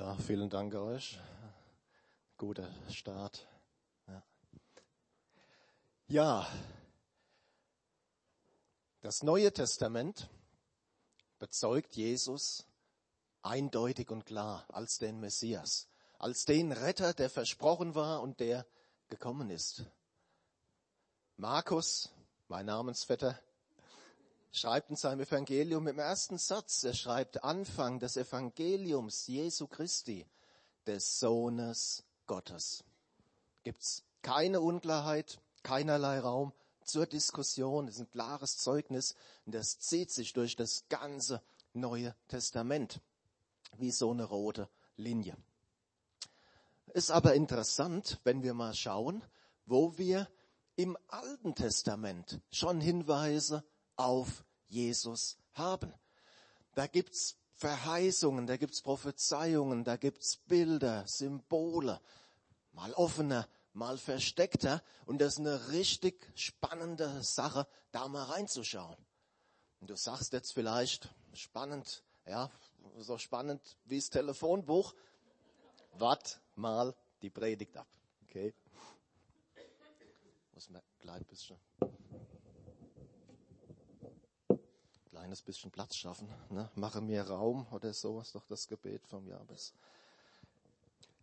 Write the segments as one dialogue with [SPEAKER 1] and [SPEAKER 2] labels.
[SPEAKER 1] Ja, vielen Dank euch. Guter Start. Ja. ja, das Neue Testament bezeugt Jesus eindeutig und klar als den Messias, als den Retter, der versprochen war und der gekommen ist. Markus, mein Namensvetter, schreibt in seinem Evangelium im ersten Satz, er schreibt Anfang des Evangeliums Jesu Christi, des Sohnes Gottes. Gibt's keine Unklarheit, keinerlei Raum zur Diskussion. Das ist ein klares Zeugnis und das zieht sich durch das ganze Neue Testament wie so eine rote Linie. Ist aber interessant, wenn wir mal schauen, wo wir im Alten Testament schon Hinweise auf Jesus haben. Da gibt's Verheißungen, da gibt's Prophezeiungen, da gibt's Bilder, Symbole, mal offener, mal versteckter. Und das ist eine richtig spannende Sache, da mal reinzuschauen. Und du sagst jetzt vielleicht, spannend, ja, so spannend wie das Telefonbuch. Wart mal die Predigt ab. Okay? Muss man gleich ein bisschen kleines bisschen Platz schaffen. Ne? Mache mir Raum oder so ist doch das Gebet vom Jabes.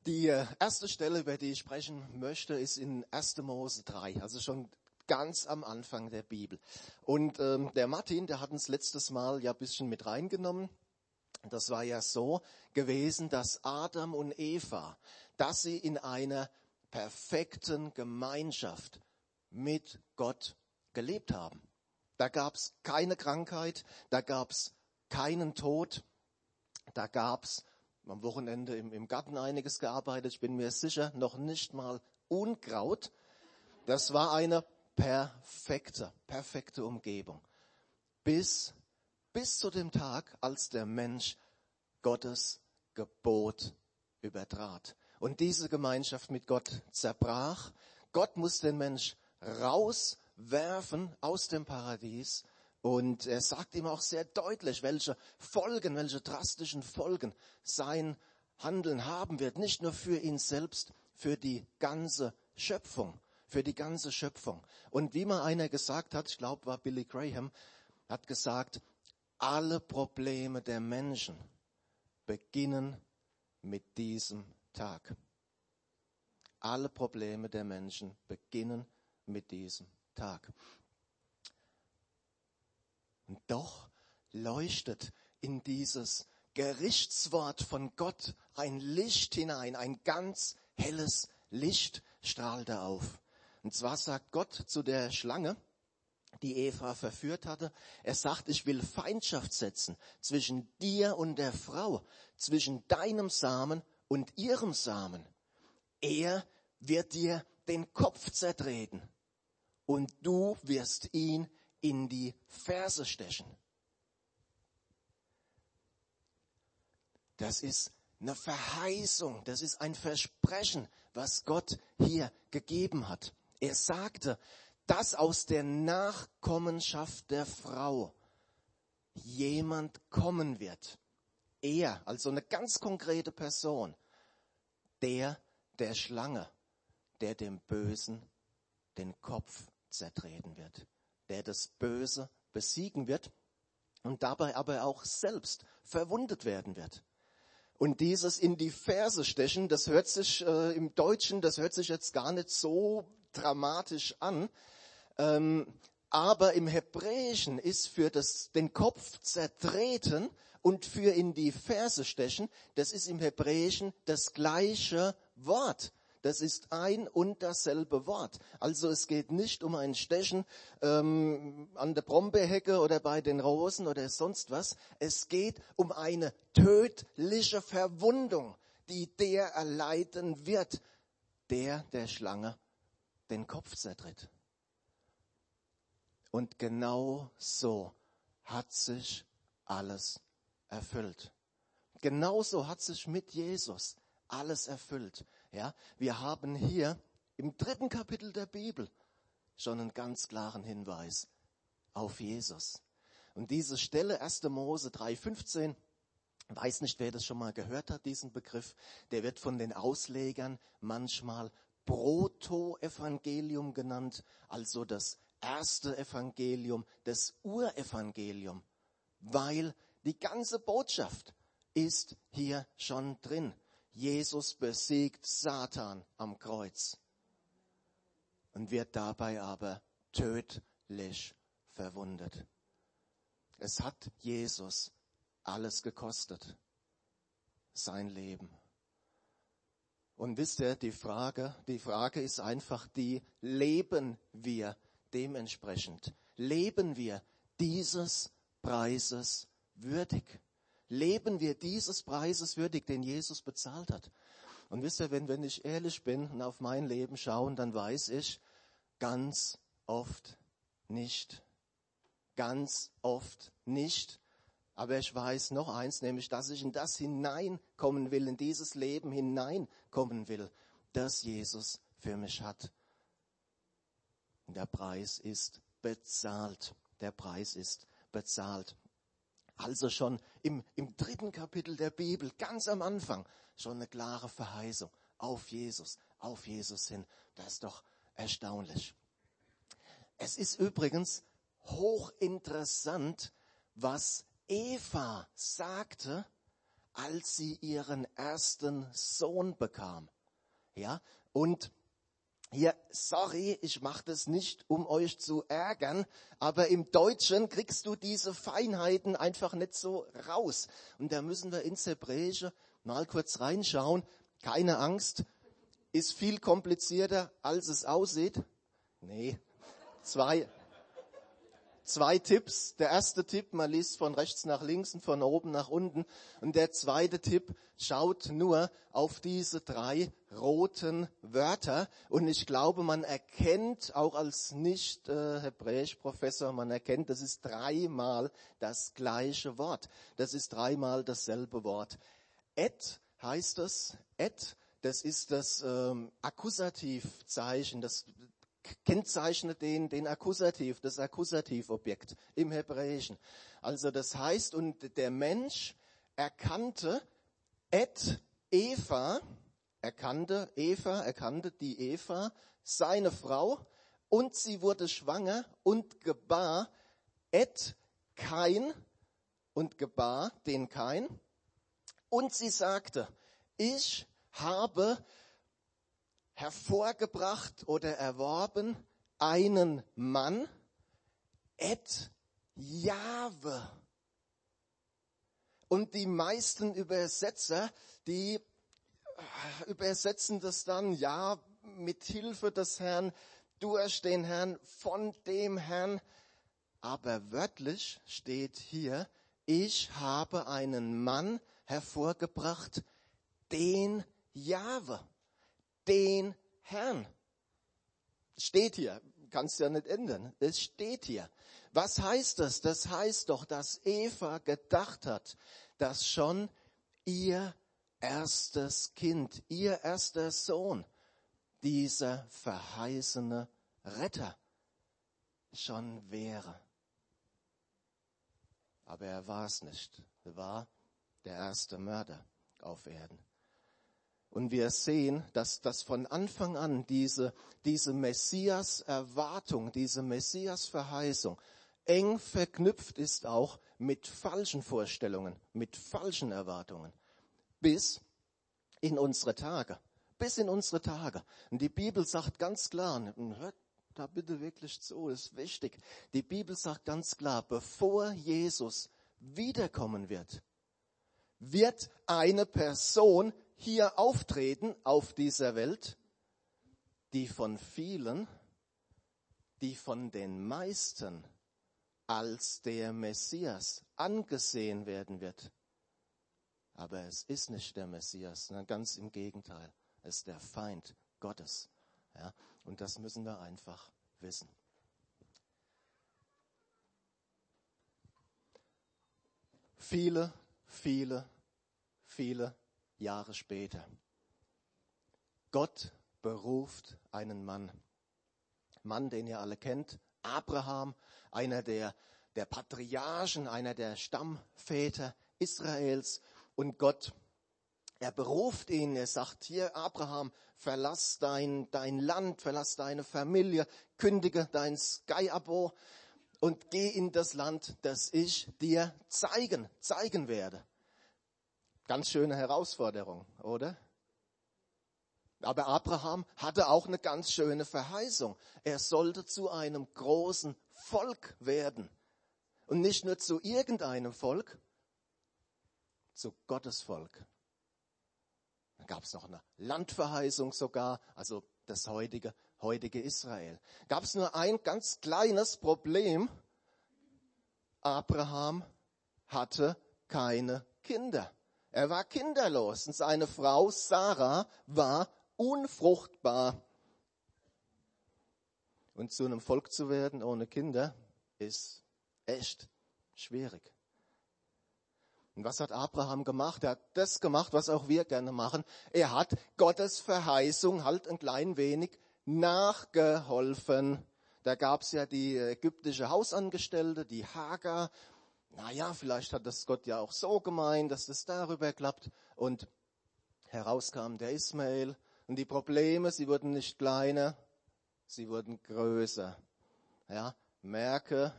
[SPEAKER 1] Die äh, erste Stelle, über die ich sprechen möchte, ist in 1. Mose 3, also schon ganz am Anfang der Bibel. Und ähm, der Martin, der hat uns letztes Mal ja ein bisschen mit reingenommen. Das war ja so gewesen, dass Adam und Eva, dass sie in einer perfekten Gemeinschaft mit Gott gelebt haben. Da gab's keine Krankheit, da gab's keinen Tod, da gab's am Wochenende im, im Garten einiges gearbeitet. Ich bin mir sicher, noch nicht mal Unkraut. Das war eine perfekte, perfekte Umgebung. Bis, bis zu dem Tag, als der Mensch Gottes Gebot übertrat. Und diese Gemeinschaft mit Gott zerbrach. Gott muss den Mensch raus werfen aus dem Paradies. Und er sagt ihm auch sehr deutlich, welche Folgen, welche drastischen Folgen sein Handeln haben wird. Nicht nur für ihn selbst, für die ganze Schöpfung. Für die ganze Schöpfung. Und wie mal einer gesagt hat, ich glaube war Billy Graham, hat gesagt, alle Probleme der Menschen beginnen mit diesem Tag. Alle Probleme der Menschen beginnen mit diesem Tag. Und doch leuchtet in dieses Gerichtswort von Gott ein Licht hinein, ein ganz helles Licht strahlte auf. Und zwar sagt Gott zu der Schlange, die Eva verführt hatte, er sagt, ich will Feindschaft setzen zwischen dir und der Frau, zwischen deinem Samen und ihrem Samen. Er wird dir den Kopf zertreten und du wirst ihn in die Ferse stechen. Das ist eine Verheißung, das ist ein Versprechen, was Gott hier gegeben hat. Er sagte, dass aus der Nachkommenschaft der Frau jemand kommen wird. Er, also eine ganz konkrete Person, der der Schlange, der dem Bösen den Kopf zertreten wird, der das Böse besiegen wird und dabei aber auch selbst verwundet werden wird. Und dieses in die Ferse stechen, das hört sich äh, im Deutschen, das hört sich jetzt gar nicht so dramatisch an. Ähm, aber im Hebräischen ist für das, den Kopf zertreten und für in die Ferse stechen, das ist im Hebräischen das gleiche Wort. Das ist ein und dasselbe Wort. Also es geht nicht um ein Stechen ähm, an der Brombeerhecke oder bei den Rosen oder sonst was. Es geht um eine tödliche Verwundung, die der erleiden wird, der der Schlange den Kopf zertritt. Und genau so hat sich alles erfüllt. Genauso hat sich mit Jesus alles erfüllt. Ja, wir haben hier im dritten Kapitel der Bibel schon einen ganz klaren Hinweis auf Jesus. Und diese Stelle 1. Mose 3,15, weiß nicht, wer das schon mal gehört hat, diesen Begriff. Der wird von den Auslegern manchmal Proto-Evangelium genannt, also das erste Evangelium, das Urevangelium, weil die ganze Botschaft ist hier schon drin. Jesus besiegt Satan am Kreuz und wird dabei aber tödlich verwundet. Es hat Jesus alles gekostet, sein Leben. Und wisst ihr, die Frage, die Frage ist einfach die, leben wir dementsprechend? Leben wir dieses Preises würdig? Leben wir dieses Preises würdig, den Jesus bezahlt hat? Und wisst ihr, wenn, wenn ich ehrlich bin und auf mein Leben schaue, dann weiß ich ganz oft nicht. Ganz oft nicht. Aber ich weiß noch eins, nämlich, dass ich in das hineinkommen will, in dieses Leben hineinkommen will, das Jesus für mich hat. Der Preis ist bezahlt. Der Preis ist bezahlt. Also schon im, im dritten Kapitel der Bibel, ganz am Anfang, schon eine klare Verheißung auf Jesus, auf Jesus hin. Das ist doch erstaunlich. Es ist übrigens hochinteressant, was Eva sagte, als sie ihren ersten Sohn bekam. Ja, und hier, sorry, ich mache das nicht, um euch zu ärgern, aber im Deutschen kriegst du diese Feinheiten einfach nicht so raus. Und da müssen wir ins Hebräische mal kurz reinschauen. Keine Angst, ist viel komplizierter, als es aussieht. Nee, zwei, zwei Tipps. Der erste Tipp, man liest von rechts nach links und von oben nach unten. Und der zweite Tipp, schaut nur auf diese drei roten Wörter. Und ich glaube, man erkennt auch als Nicht-Hebräisch-Professor, man erkennt, das ist dreimal das gleiche Wort. Das ist dreimal dasselbe Wort. Et heißt es, et, das ist das ähm, Akkusativzeichen, das kennzeichnet den, den Akkusativ, das Akkusativobjekt im Hebräischen. Also das heißt, und der Mensch erkannte et Eva, erkannte Eva, erkannte die Eva, seine Frau, und sie wurde schwanger und gebar et Kain und gebar den Kain. Und sie sagte, ich habe hervorgebracht oder erworben einen Mann, et Jahwe. Und die meisten Übersetzer, die äh, übersetzen das dann, ja, mit Hilfe des Herrn, durch den Herrn, von dem Herrn. Aber wörtlich steht hier, ich habe einen Mann hervorgebracht, den Jahwe den Herrn. Steht hier, kannst ja nicht ändern. Es steht hier. Was heißt das? Das heißt doch, dass Eva gedacht hat, dass schon ihr erstes Kind, ihr erster Sohn, dieser verheißene Retter schon wäre. Aber er war es nicht. Er war der erste Mörder auf Erden. Und wir sehen, dass, dass von Anfang an diese, diese Messias-Erwartung, diese Messias-Verheißung eng verknüpft ist auch mit falschen Vorstellungen, mit falschen Erwartungen. Bis in unsere Tage. Bis in unsere Tage. Und die Bibel sagt ganz klar, hört da bitte wirklich zu, ist wichtig. Die Bibel sagt ganz klar, bevor Jesus wiederkommen wird, wird eine Person hier auftreten auf dieser Welt, die von vielen, die von den meisten als der Messias angesehen werden wird. Aber es ist nicht der Messias, ganz im Gegenteil. Es ist der Feind Gottes. Ja, und das müssen wir einfach wissen. Viele, viele, viele Jahre später. Gott beruft einen Mann. Mann, den ihr alle kennt. Abraham, einer der, der Patriarchen, einer der Stammväter Israels. Und Gott, er beruft ihn, er sagt hier, Abraham, verlass dein, dein Land, verlass deine Familie, kündige dein Sky-Abo und geh in das Land, das ich dir zeigen, zeigen werde. Ganz schöne Herausforderung, oder? Aber Abraham hatte auch eine ganz schöne Verheißung. Er sollte zu einem großen Volk werden. Und nicht nur zu irgendeinem Volk, zu Gottes Volk. Dann gab es noch eine Landverheißung sogar, also das heutige, heutige Israel. Gab es nur ein ganz kleines Problem. Abraham hatte keine Kinder. Er war kinderlos und seine Frau Sarah war unfruchtbar. Und zu einem Volk zu werden ohne Kinder ist echt schwierig. Und was hat Abraham gemacht? Er hat das gemacht, was auch wir gerne machen. Er hat Gottes Verheißung halt ein klein wenig nachgeholfen. Da gab's ja die ägyptische Hausangestellte, die Hagar. Naja, vielleicht hat das Gott ja auch so gemeint, dass das darüber klappt. Und herauskam der Ismael. Und die Probleme, sie wurden nicht kleiner, sie wurden größer. Ja, merke,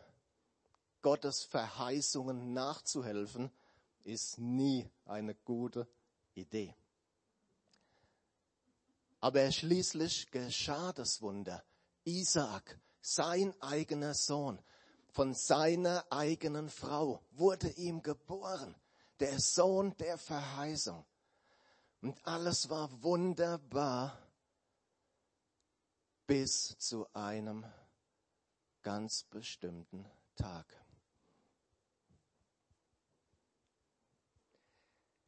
[SPEAKER 1] Gottes Verheißungen nachzuhelfen, ist nie eine gute Idee. Aber schließlich geschah das Wunder. Isaak, sein eigener Sohn, von seiner eigenen Frau, wurde ihm geboren. Der Sohn der Verheißung. Und alles war wunderbar bis zu einem ganz bestimmten Tag.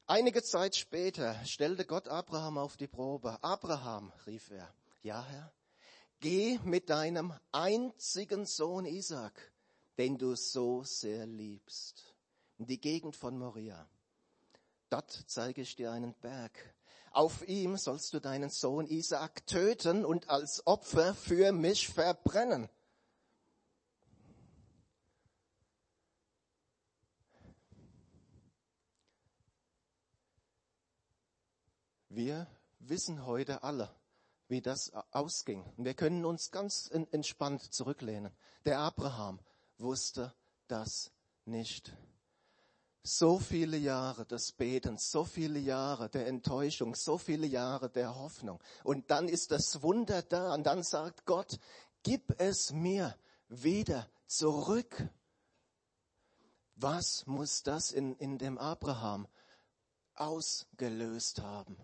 [SPEAKER 1] Einige Zeit später stellte Gott Abraham auf die Probe. Abraham, rief er, ja Herr, geh mit deinem einzigen Sohn Isaac, den du so sehr liebst, in die Gegend von Moria. Dort zeige ich dir einen Berg. Auf ihm sollst du deinen Sohn Isaac töten und als Opfer für mich verbrennen. Wir wissen heute alle, wie das ausging. Wir können uns ganz entspannt zurücklehnen. Der Abraham wusste das nicht. So viele Jahre des Betens, so viele Jahre der Enttäuschung, so viele Jahre der Hoffnung. Und dann ist das Wunder da und dann sagt Gott, gib es mir wieder zurück. Was muss das in, in dem Abraham ausgelöst haben?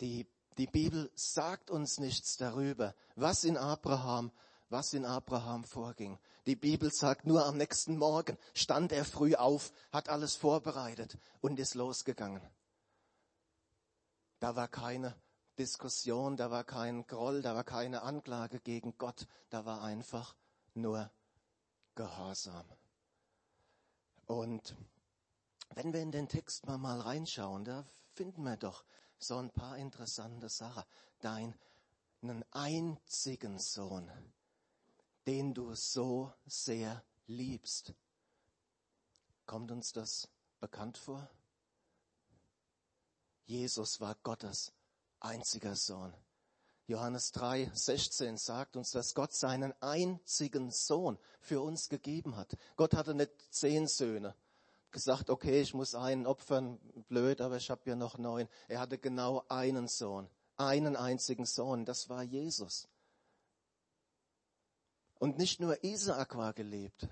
[SPEAKER 1] Die, die Bibel sagt uns nichts darüber, was in Abraham, was in Abraham vorging. Die Bibel sagt nur am nächsten Morgen stand er früh auf, hat alles vorbereitet und ist losgegangen. Da war keine Diskussion, da war kein Groll, da war keine Anklage gegen Gott, da war einfach nur Gehorsam. Und wenn wir in den Text mal, mal reinschauen, da finden wir doch so ein paar interessante Sachen. Deinen einzigen Sohn, den du so sehr liebst. Kommt uns das bekannt vor? Jesus war Gottes einziger Sohn. Johannes 3, 16 sagt uns, dass Gott seinen einzigen Sohn für uns gegeben hat. Gott hatte nicht zehn Söhne gesagt, okay, ich muss einen opfern, blöd, aber ich habe ja noch neun. Er hatte genau einen Sohn, einen einzigen Sohn, das war Jesus. Und nicht nur Isaak war gelebt.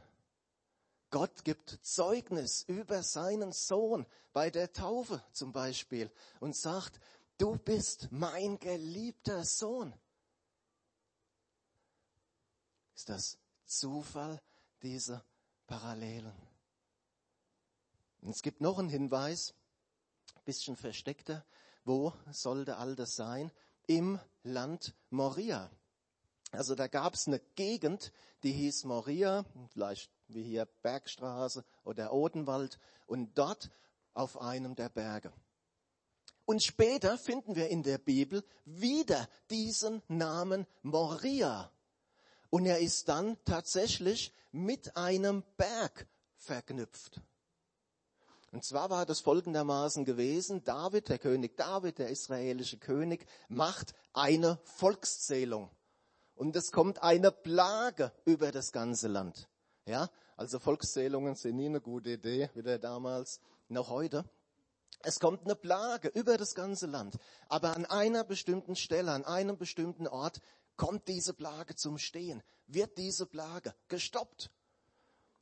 [SPEAKER 1] Gott gibt Zeugnis über seinen Sohn bei der Taufe zum Beispiel und sagt, du bist mein geliebter Sohn. Ist das Zufall, diese Parallelen? Und es gibt noch einen Hinweis, bisschen versteckter. Wo sollte all das sein? Im Land Moria. Also da gab es eine Gegend, die hieß Moria, vielleicht wie hier Bergstraße oder Odenwald, und dort auf einem der Berge. Und später finden wir in der Bibel wieder diesen Namen Moria. Und er ist dann tatsächlich mit einem Berg verknüpft. Und zwar war das folgendermaßen gewesen, David, der König David, der israelische König, macht eine Volkszählung. Und es kommt eine Plage über das ganze Land. Ja, also Volkszählungen sind nie eine gute Idee, weder damals noch heute. Es kommt eine Plage über das ganze Land. Aber an einer bestimmten Stelle, an einem bestimmten Ort kommt diese Plage zum Stehen, wird diese Plage gestoppt.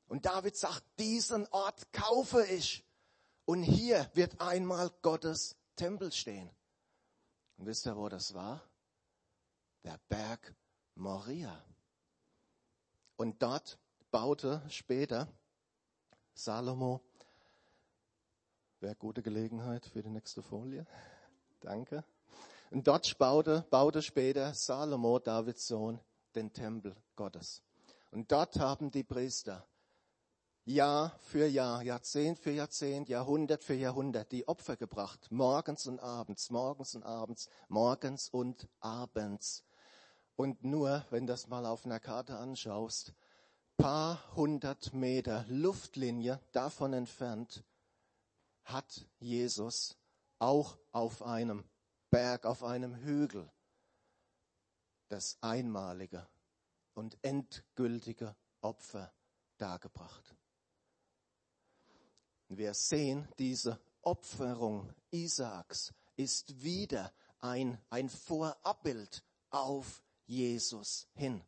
[SPEAKER 1] Und David sagt, diesen Ort kaufe ich. Und hier wird einmal Gottes Tempel stehen. Und wisst ihr, wo das war? Der Berg Moria. Und dort baute später Salomo, wäre gute Gelegenheit für die nächste Folie. Danke. Und dort baute, baute später Salomo, Davids Sohn, den Tempel Gottes. Und dort haben die Priester Jahr für Jahr, Jahrzehnt für Jahrzehnt, Jahrhundert für Jahrhundert die Opfer gebracht. Morgens und abends, morgens und abends, morgens und abends. Und nur, wenn das mal auf einer Karte anschaust, paar hundert Meter Luftlinie davon entfernt, hat Jesus auch auf einem Berg, auf einem Hügel das einmalige und endgültige Opfer dargebracht. Wir sehen, diese Opferung Isaaks ist wieder ein, ein Vorabbild auf Jesus hin.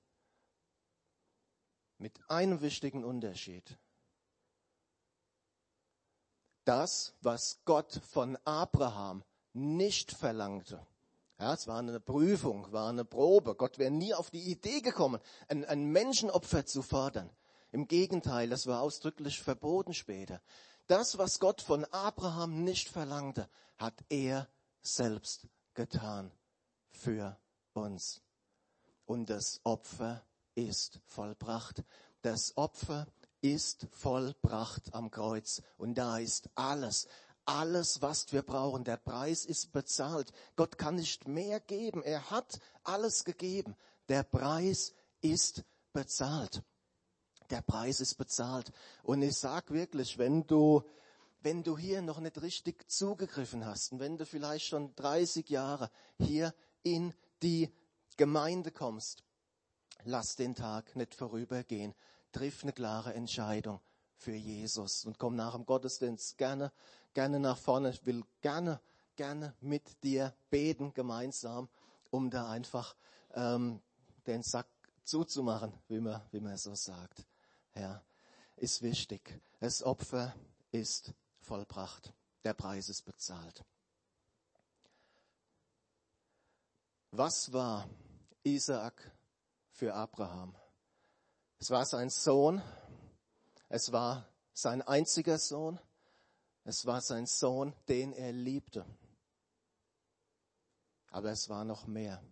[SPEAKER 1] Mit einem wichtigen Unterschied. Das, was Gott von Abraham nicht verlangte, ja, es war eine Prüfung, war eine Probe. Gott wäre nie auf die Idee gekommen, ein, ein Menschenopfer zu fordern. Im Gegenteil, das war ausdrücklich verboten später. Das, was Gott von Abraham nicht verlangte, hat er selbst getan für uns. Und das Opfer ist vollbracht. Das Opfer ist vollbracht am Kreuz. Und da ist alles, alles, was wir brauchen. Der Preis ist bezahlt. Gott kann nicht mehr geben. Er hat alles gegeben. Der Preis ist bezahlt der Preis ist bezahlt. Und ich sag wirklich, wenn du, wenn du hier noch nicht richtig zugegriffen hast und wenn du vielleicht schon 30 Jahre hier in die Gemeinde kommst, lass den Tag nicht vorübergehen. Triff eine klare Entscheidung für Jesus und komm nach dem Gottesdienst gerne, gerne nach vorne. Ich will gerne, gerne mit dir beten gemeinsam, um da einfach ähm, den Sack zuzumachen, wie man, wie man so sagt ja, ist wichtig. Das Opfer ist vollbracht. Der Preis ist bezahlt. Was war Isaak für Abraham? Es war sein Sohn. Es war sein einziger Sohn. Es war sein Sohn, den er liebte. Aber es war noch mehr.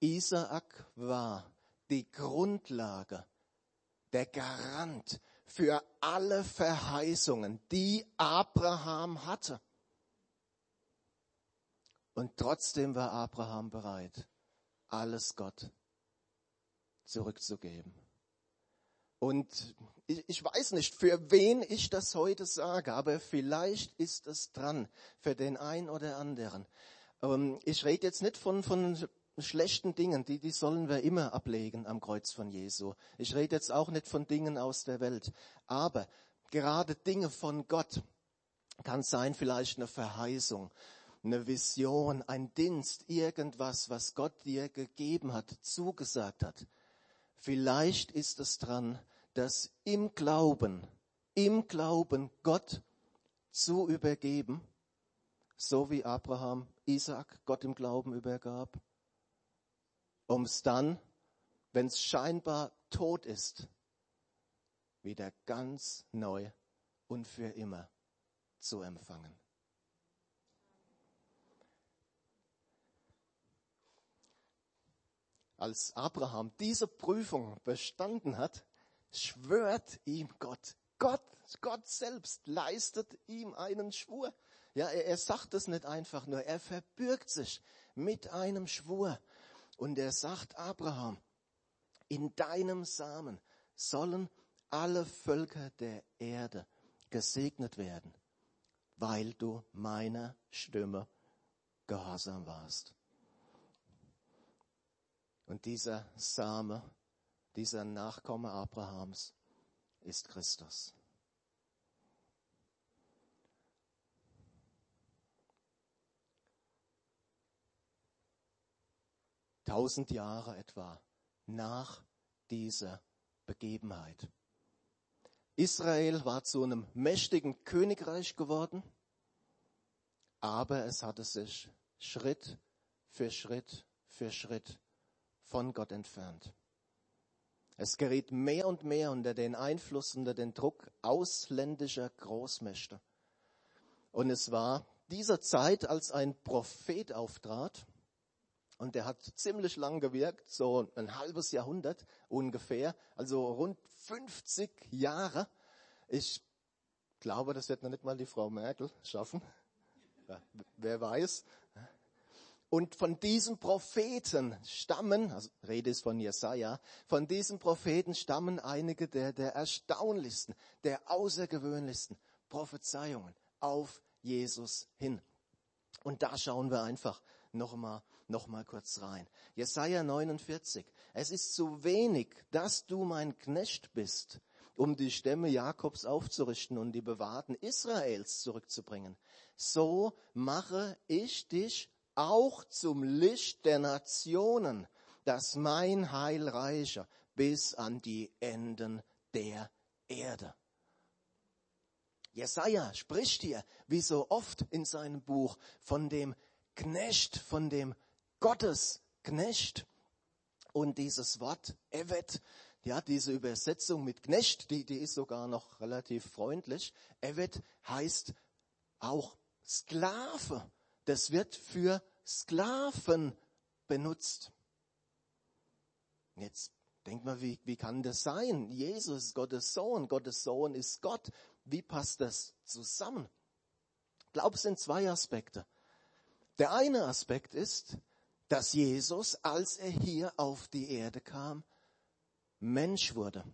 [SPEAKER 1] Isaak war die Grundlage, der Garant für alle Verheißungen, die Abraham hatte. Und trotzdem war Abraham bereit, alles Gott zurückzugeben. Und ich, ich, weiß nicht, für wen ich das heute sage, aber vielleicht ist es dran, für den einen oder anderen. Ähm, ich rede jetzt nicht von, von schlechten Dingen, die, die sollen wir immer ablegen am Kreuz von Jesu. Ich rede jetzt auch nicht von Dingen aus der Welt, aber gerade Dinge von Gott kann sein vielleicht eine Verheißung, eine Vision, ein Dienst, irgendwas, was Gott dir gegeben hat, zugesagt hat. Vielleicht ist es dran, dass im Glauben, im Glauben Gott zu übergeben, so wie Abraham Isaac Gott im Glauben übergab, um es dann, wenn es scheinbar tot ist, wieder ganz neu und für immer zu empfangen. Als Abraham diese Prüfung bestanden hat, schwört ihm Gott. Gott, Gott selbst leistet ihm einen Schwur. Ja, er, er sagt es nicht einfach nur, er verbürgt sich mit einem Schwur. Und er sagt Abraham, in deinem Samen sollen alle Völker der Erde gesegnet werden, weil du meiner Stimme gehorsam warst. Und dieser Same, dieser Nachkomme Abrahams ist Christus. Tausend Jahre etwa nach dieser Begebenheit. Israel war zu einem mächtigen Königreich geworden, aber es hatte sich Schritt für Schritt für Schritt von Gott entfernt. Es geriet mehr und mehr unter den Einfluss, unter den Druck ausländischer Großmächte. Und es war dieser Zeit, als ein Prophet auftrat, und der hat ziemlich lang gewirkt, so ein halbes Jahrhundert ungefähr, also rund 50 Jahre. Ich glaube, das wird noch nicht mal die Frau Merkel schaffen. Wer weiß. Und von diesem Propheten stammen, also Rede ist von Jesaja, von diesem Propheten stammen einige der, der erstaunlichsten, der außergewöhnlichsten Prophezeiungen auf Jesus hin. Und da schauen wir einfach nochmal noch mal kurz rein. Jesaja 49. Es ist zu wenig, dass du mein Knecht bist, um die Stämme Jakobs aufzurichten und die Bewahrten Israels zurückzubringen. So mache ich dich auch zum Licht der Nationen, dass mein Heil reiche bis an die Enden der Erde. Jesaja spricht hier, wie so oft in seinem Buch, von dem Knecht, von dem Gottesknecht. Und dieses Wort Evet, ja, diese Übersetzung mit Knecht, die, die ist sogar noch relativ freundlich. Evet heißt auch Sklave. Das wird für Sklaven benutzt. Jetzt denkt man, wie, wie kann das sein? Jesus ist Gottes Sohn, Gottes Sohn ist Gott. Wie passt das zusammen? Ich glaube, es sind zwei Aspekte. Der eine Aspekt ist, dass Jesus, als er hier auf die Erde kam, Mensch wurde.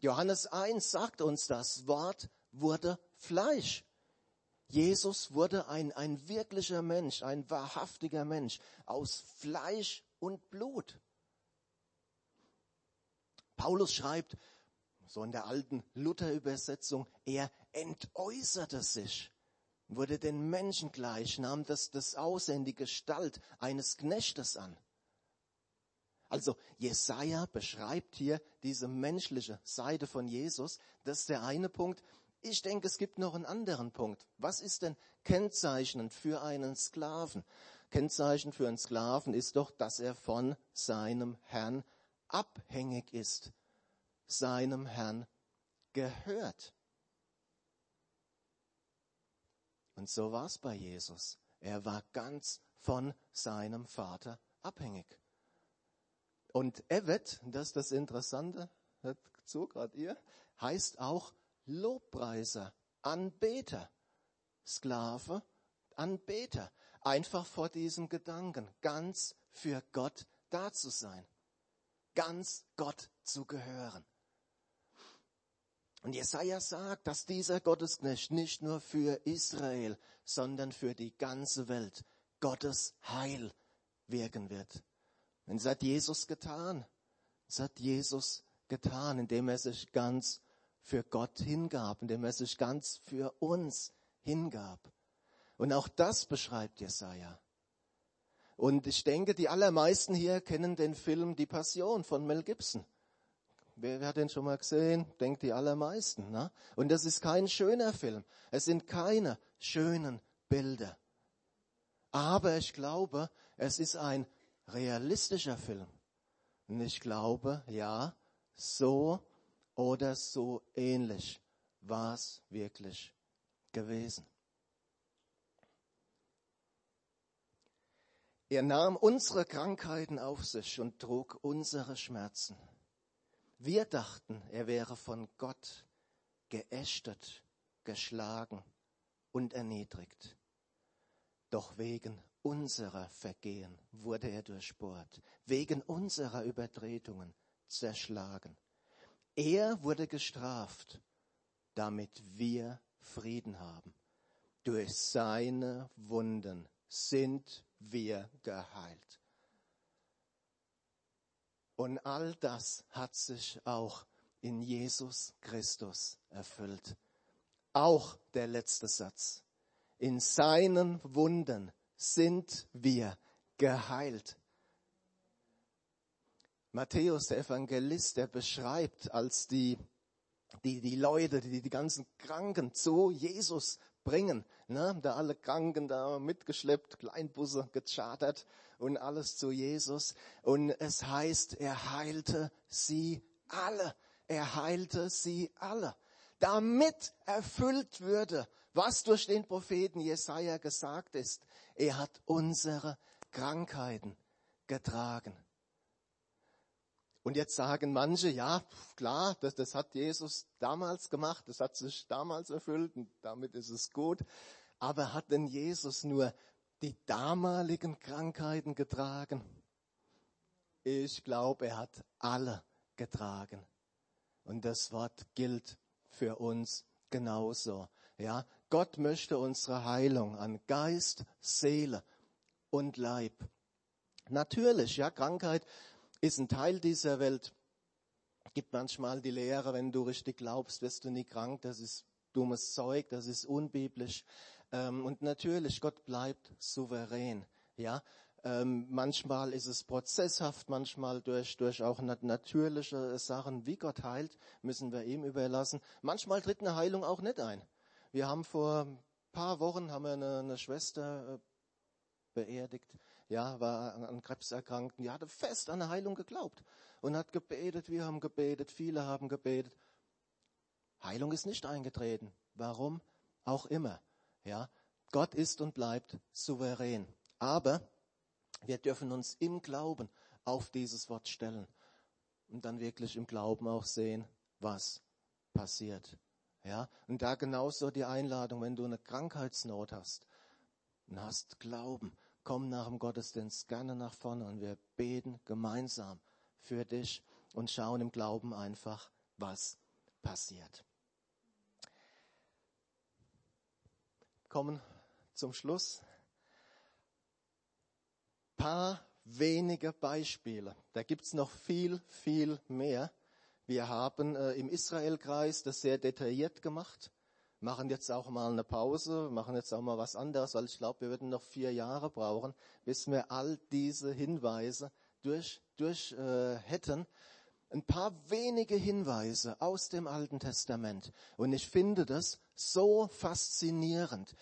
[SPEAKER 1] Johannes 1 sagt uns, das Wort wurde Fleisch. Jesus wurde ein, ein wirklicher Mensch, ein wahrhaftiger Mensch aus Fleisch und Blut. Paulus schreibt, so in der alten Luther-Übersetzung, er entäußerte sich wurde den Menschen gleich, nahm das, das Aussehen, die Gestalt eines Knechtes an. Also Jesaja beschreibt hier diese menschliche Seite von Jesus. Das ist der eine Punkt. Ich denke, es gibt noch einen anderen Punkt. Was ist denn kennzeichnend für einen Sklaven? Kennzeichen für einen Sklaven ist doch, dass er von seinem Herrn abhängig ist, seinem Herrn gehört. Und so war es bei Jesus. Er war ganz von seinem Vater abhängig. Und Evet, das ist das Interessante, hört zu, gerade ihr, heißt auch Lobpreiser, Anbeter, Sklave, Anbeter. Einfach vor diesem Gedanken, ganz für Gott da zu sein, ganz Gott zu gehören. Und Jesaja sagt, dass dieser Gottesknecht nicht nur für Israel, sondern für die ganze Welt Gottes Heil wirken wird. Und es hat Jesus getan. Es hat Jesus getan, indem er sich ganz für Gott hingab, indem er sich ganz für uns hingab. Und auch das beschreibt Jesaja. Und ich denke, die allermeisten hier kennen den Film Die Passion von Mel Gibson. Wer, wer hat den schon mal gesehen? Denkt die allermeisten. Ne? Und das ist kein schöner Film. Es sind keine schönen Bilder. Aber ich glaube, es ist ein realistischer Film. Und ich glaube, ja, so oder so ähnlich war es wirklich gewesen. Er nahm unsere Krankheiten auf sich und trug unsere Schmerzen. Wir dachten, er wäre von Gott geächtet, geschlagen und erniedrigt. Doch wegen unserer Vergehen wurde er durchbohrt, wegen unserer Übertretungen zerschlagen. Er wurde gestraft damit wir Frieden haben. Durch seine Wunden sind wir geheilt. Und all das hat sich auch in Jesus Christus erfüllt. Auch der letzte Satz. In seinen Wunden sind wir geheilt. Matthäus, der Evangelist, der beschreibt, als die, die, die Leute, die, die ganzen Kranken zu Jesus bringen, ne, da alle Kranken da mitgeschleppt, Kleinbusse gechartert und alles zu Jesus. Und es heißt, er heilte sie alle. Er heilte sie alle. Damit erfüllt würde, was durch den Propheten Jesaja gesagt ist. Er hat unsere Krankheiten getragen. Und jetzt sagen manche, ja, klar, das, das hat Jesus damals gemacht, das hat sich damals erfüllt und damit ist es gut. Aber hat denn Jesus nur die damaligen Krankheiten getragen? Ich glaube, er hat alle getragen. Und das Wort gilt für uns genauso. Ja, Gott möchte unsere Heilung an Geist, Seele und Leib. Natürlich, ja, Krankheit ist ein Teil dieser Welt. Gibt manchmal die Lehre, wenn du richtig glaubst, wirst du nie krank. Das ist dummes Zeug, das ist unbiblisch. Ähm, und natürlich, Gott bleibt souverän. Ja, ähm, manchmal ist es prozesshaft, manchmal durch, durch auch natürliche Sachen, wie Gott heilt, müssen wir ihm überlassen. Manchmal tritt eine Heilung auch nicht ein. Wir haben vor ein paar Wochen haben wir eine, eine Schwester äh, beerdigt ja, war an, an Krebs erkrankt. Die hatte fest an eine Heilung geglaubt und hat gebetet. Wir haben gebetet, viele haben gebetet. Heilung ist nicht eingetreten. Warum? Auch immer. Ja, Gott ist und bleibt souverän. Aber wir dürfen uns im Glauben auf dieses Wort stellen und dann wirklich im Glauben auch sehen, was passiert. Ja, und da genauso die Einladung, wenn du eine Krankheitsnot hast und hast Glauben, komm nach dem Gottesdienst gerne nach vorne und wir beten gemeinsam für dich und schauen im Glauben einfach, was passiert. Kommen zum Schluss. Paar wenige Beispiele. Da gibt's noch viel, viel mehr. Wir haben äh, im Israelkreis das sehr detailliert gemacht machen jetzt auch mal eine Pause, machen jetzt auch mal was anderes, weil ich glaube, wir würden noch vier Jahre brauchen, bis wir all diese Hinweise durch, durch äh, hätten. Ein paar wenige Hinweise aus dem Alten Testament. Und ich finde das so faszinierend,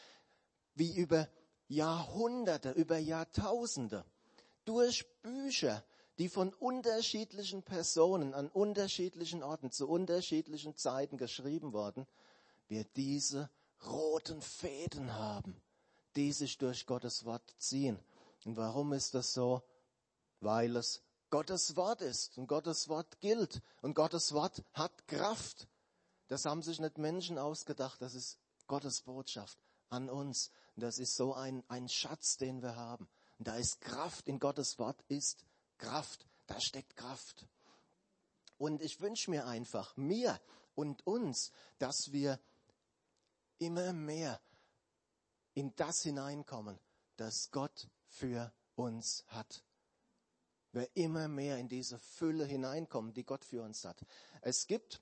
[SPEAKER 1] wie über Jahrhunderte, über Jahrtausende durch Bücher, die von unterschiedlichen Personen an unterschiedlichen Orten zu unterschiedlichen Zeiten geschrieben worden wir diese roten Fäden haben, die sich durch Gottes Wort ziehen. Und warum ist das so? Weil es Gottes Wort ist und Gottes Wort gilt und Gottes Wort hat Kraft. Das haben sich nicht Menschen ausgedacht, das ist Gottes Botschaft an uns. Und das ist so ein, ein Schatz, den wir haben. Und da ist Kraft, in Gottes Wort ist Kraft, da steckt Kraft. Und ich wünsche mir einfach, mir und uns, dass wir immer mehr in das hineinkommen, das Gott für uns hat. Wir immer mehr in diese Fülle hineinkommen, die Gott für uns hat. Es gibt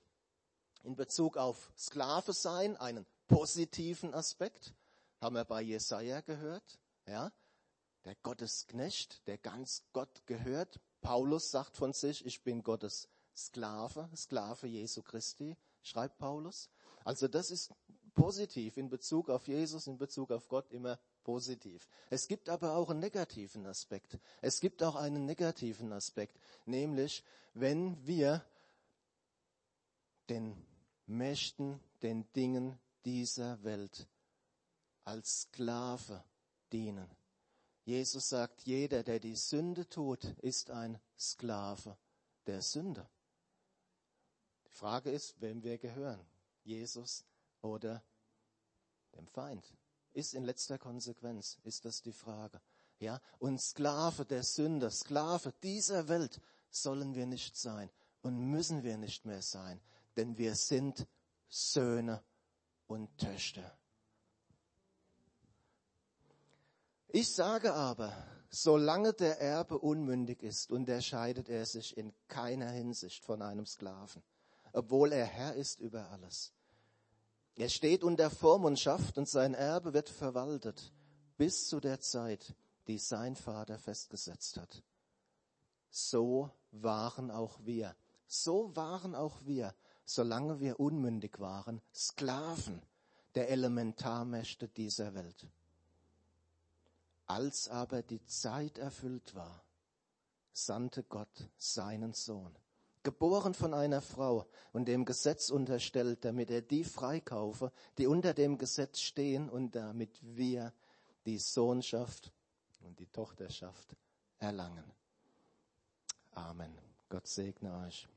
[SPEAKER 1] in Bezug auf Sklave sein einen positiven Aspekt, haben wir bei Jesaja gehört, ja. Der Gottesknecht, der ganz Gott gehört. Paulus sagt von sich, ich bin Gottes Sklave, Sklave Jesu Christi, schreibt Paulus. Also das ist positiv in Bezug auf Jesus, in Bezug auf Gott immer positiv. Es gibt aber auch einen negativen Aspekt. Es gibt auch einen negativen Aspekt, nämlich wenn wir den Mächten, den Dingen dieser Welt als Sklave dienen. Jesus sagt, jeder, der die Sünde tut, ist ein Sklave der Sünde. Die Frage ist, wem wir gehören. Jesus oder dem Feind? Ist in letzter Konsequenz, ist das die Frage. Ja, und Sklave der Sünder, Sklave dieser Welt sollen wir nicht sein und müssen wir nicht mehr sein, denn wir sind Söhne und Töchter. Ich sage aber, solange der Erbe unmündig ist, unterscheidet er sich in keiner Hinsicht von einem Sklaven, obwohl er Herr ist über alles. Er steht unter Vormundschaft und sein Erbe wird verwaltet bis zu der Zeit, die sein Vater festgesetzt hat. So waren auch wir, so waren auch wir, solange wir unmündig waren, Sklaven der Elementarmächte dieser Welt. Als aber die Zeit erfüllt war, sandte Gott seinen Sohn, geboren von einer Frau und dem Gesetz unterstellt, damit er die freikaufe, die unter dem Gesetz stehen und damit wir die Sohnschaft und die Tochterschaft erlangen. Amen. Gott segne euch.